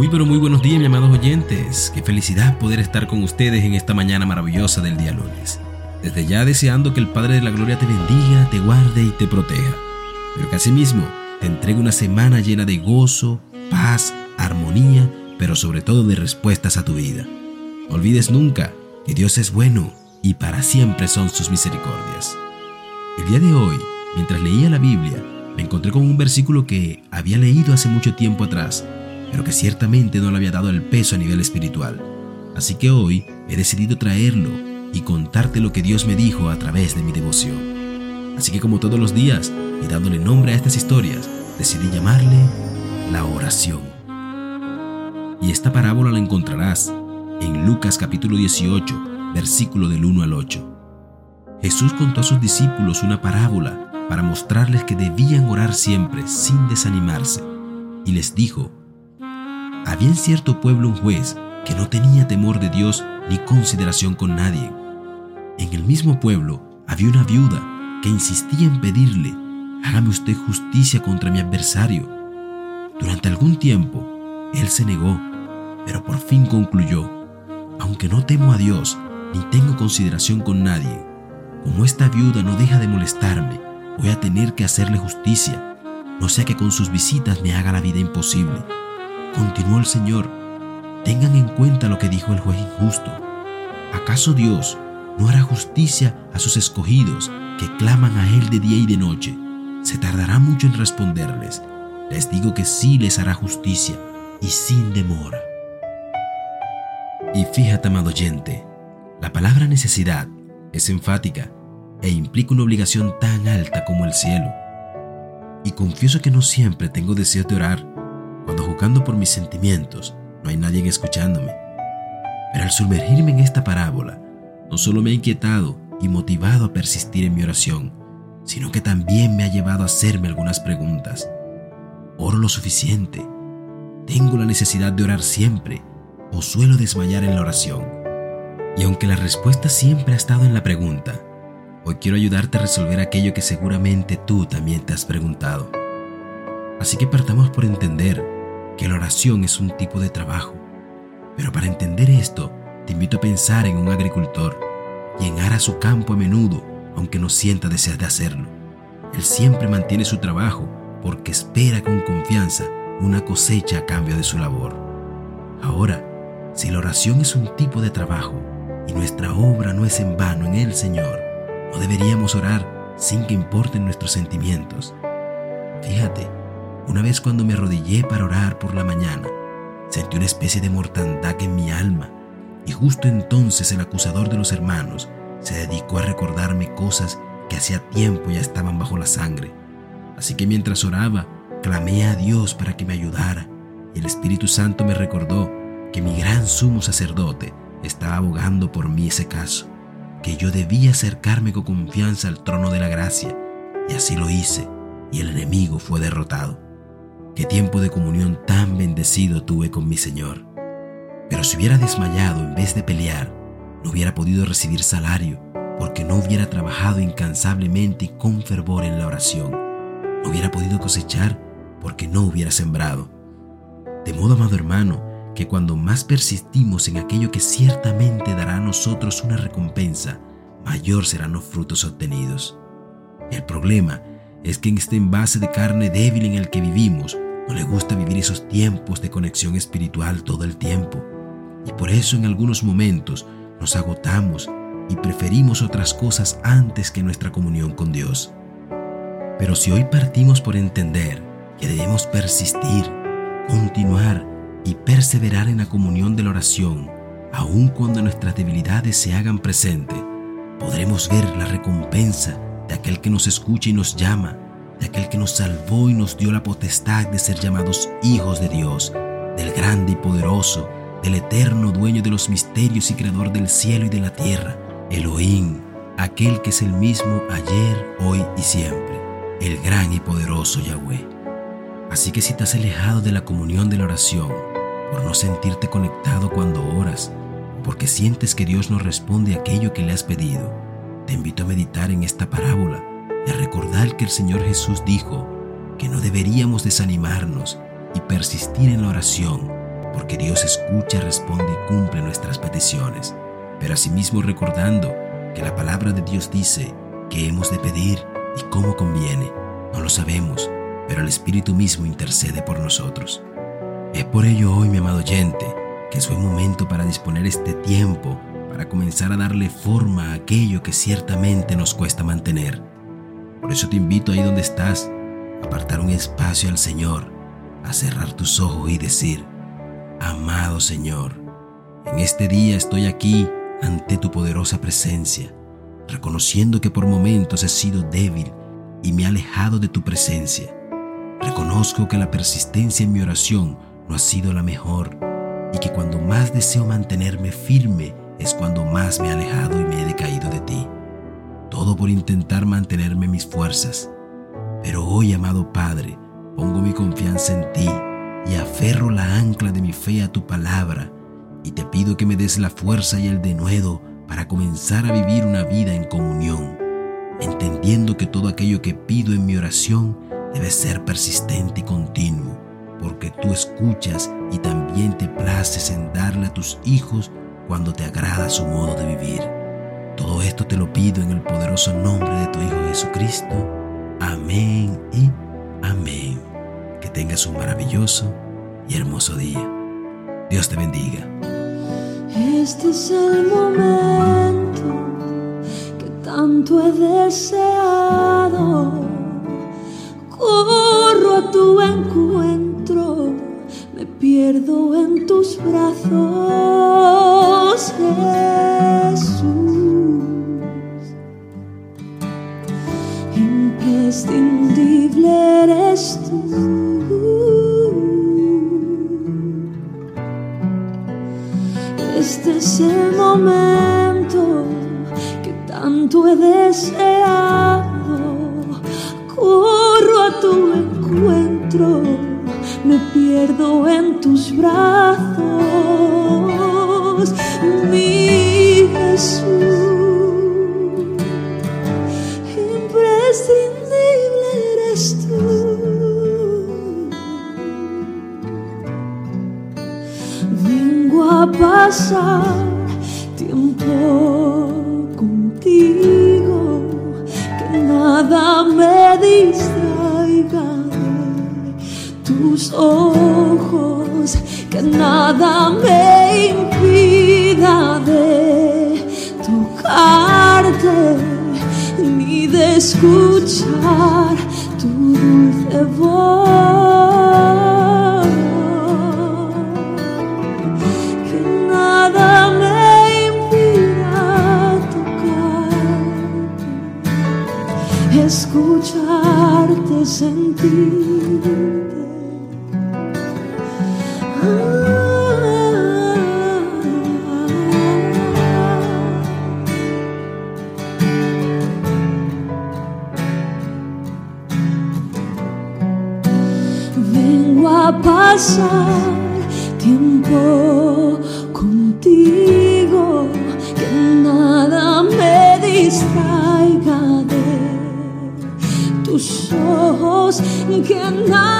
Muy pero muy buenos días, mis amados oyentes. Qué felicidad poder estar con ustedes en esta mañana maravillosa del día lunes. Desde ya deseando que el Padre de la Gloria te bendiga, te guarde y te proteja. Pero que asimismo te entregue una semana llena de gozo, paz, armonía, pero sobre todo de respuestas a tu vida. Olvides nunca que Dios es bueno y para siempre son sus misericordias. El día de hoy, mientras leía la Biblia, me encontré con un versículo que había leído hace mucho tiempo atrás, pero que ciertamente no le había dado el peso a nivel espiritual. Así que hoy he decidido traerlo y contarte lo que Dios me dijo a través de mi devoción. Así que como todos los días, y dándole nombre a estas historias, decidí llamarle la oración. Y esta parábola la encontrarás en Lucas capítulo 18, versículo del 1 al 8. Jesús contó a sus discípulos una parábola para mostrarles que debían orar siempre sin desanimarse. Y les dijo, había en cierto pueblo un juez que no tenía temor de Dios ni consideración con nadie. En el mismo pueblo había una viuda que insistía en pedirle, hágame usted justicia contra mi adversario. Durante algún tiempo, él se negó, pero por fin concluyó, aunque no temo a Dios ni tengo consideración con nadie, como esta viuda no deja de molestarme, voy a tener que hacerle justicia, no sea que con sus visitas me haga la vida imposible. Continuó el Señor, tengan en cuenta lo que dijo el juez injusto. ¿Acaso Dios no hará justicia a sus escogidos que claman a Él de día y de noche? Se tardará mucho en responderles. Les digo que sí les hará justicia y sin demora. Y fíjate, amado oyente, la palabra necesidad es enfática e implica una obligación tan alta como el cielo. Y confieso que no siempre tengo deseo de orar jugando por mis sentimientos no hay nadie escuchándome. Pero al sumergirme en esta parábola, no solo me ha inquietado y motivado a persistir en mi oración, sino que también me ha llevado a hacerme algunas preguntas. ¿Oro lo suficiente? ¿Tengo la necesidad de orar siempre o suelo desmayar en la oración? Y aunque la respuesta siempre ha estado en la pregunta, Hoy quiero ayudarte a resolver aquello que seguramente tú también te has preguntado. Así que partamos por entender que la oración es un tipo de trabajo. Pero para entender esto, te invito a pensar en un agricultor, quien ara su campo a menudo, aunque no sienta desear de hacerlo. Él siempre mantiene su trabajo porque espera con confianza una cosecha a cambio de su labor. Ahora, si la oración es un tipo de trabajo y nuestra obra no es en vano en el Señor, no deberíamos orar sin que importen nuestros sentimientos. Fíjate, una vez cuando me arrodillé para orar por la mañana, sentí una especie de mortandad en mi alma y justo entonces el acusador de los hermanos se dedicó a recordarme cosas que hacía tiempo ya estaban bajo la sangre. Así que mientras oraba, clamé a Dios para que me ayudara y el Espíritu Santo me recordó que mi gran sumo sacerdote estaba abogando por mí ese caso que yo debía acercarme con confianza al trono de la gracia, y así lo hice, y el enemigo fue derrotado. Qué tiempo de comunión tan bendecido tuve con mi Señor. Pero si hubiera desmayado en vez de pelear, no hubiera podido recibir salario, porque no hubiera trabajado incansablemente y con fervor en la oración. No hubiera podido cosechar, porque no hubiera sembrado. De modo, amado hermano, que cuando más persistimos en aquello que ciertamente dará a nosotros una recompensa, mayor serán los frutos obtenidos. El problema es que en este envase de carne débil en el que vivimos, no le gusta vivir esos tiempos de conexión espiritual todo el tiempo. Y por eso en algunos momentos nos agotamos y preferimos otras cosas antes que nuestra comunión con Dios. Pero si hoy partimos por entender que debemos persistir, continuar y perseverar en la comunión de la oración, aun cuando nuestras debilidades se hagan presentes, podremos ver la recompensa de aquel que nos escucha y nos llama, de aquel que nos salvó y nos dio la potestad de ser llamados hijos de Dios, del grande y poderoso, del eterno dueño de los misterios y creador del cielo y de la tierra, Elohim, aquel que es el mismo ayer, hoy y siempre, el gran y poderoso Yahweh. Así que si has alejado de la comunión de la oración, por no sentirte conectado cuando oras, porque sientes que Dios no responde aquello que le has pedido, te invito a meditar en esta parábola a recordar que el Señor Jesús dijo que no deberíamos desanimarnos y persistir en la oración, porque Dios escucha, responde y cumple nuestras peticiones, pero asimismo recordando que la palabra de Dios dice que hemos de pedir y cómo conviene. No lo sabemos, pero el Espíritu mismo intercede por nosotros. Es por ello hoy, mi amado oyente, que es buen momento para disponer este tiempo para comenzar a darle forma a aquello que ciertamente nos cuesta mantener. Por eso te invito ahí donde estás, a apartar un espacio al Señor, a cerrar tus ojos y decir, Amado Señor, en este día estoy aquí ante tu poderosa presencia, reconociendo que por momentos he sido débil y me he alejado de tu presencia. Reconozco que la persistencia en mi oración no ha sido la mejor y que cuando más deseo mantenerme firme es cuando más me he alejado y me he decaído de ti. Todo por intentar mantenerme mis fuerzas. Pero hoy, amado Padre, pongo mi confianza en ti y aferro la ancla de mi fe a tu palabra y te pido que me des la fuerza y el denuedo para comenzar a vivir una vida en comunión, entendiendo que todo aquello que pido en mi oración debe ser persistente y continuo, porque tú escuchas y también te places en darle a tus hijos cuando te agrada su modo de vivir. Todo esto te lo pido en el poderoso nombre de tu Hijo Jesucristo. Amén y amén. Que tengas un maravilloso y hermoso día. Dios te bendiga. Este es el momento que tanto he deseado. Corro a tu encuentro, me pierdo en tus brazos, Este es el momento que tanto he deseado. Corro a tu encuentro, me pierdo en tus brazos, pasar tiempo contigo, que nada me distraiga de tus ojos, que nada me impida de tocarte ni de escuchar tu dulce voz. Pasar tiempo contigo, que nada me distraiga de tus ojos, que impida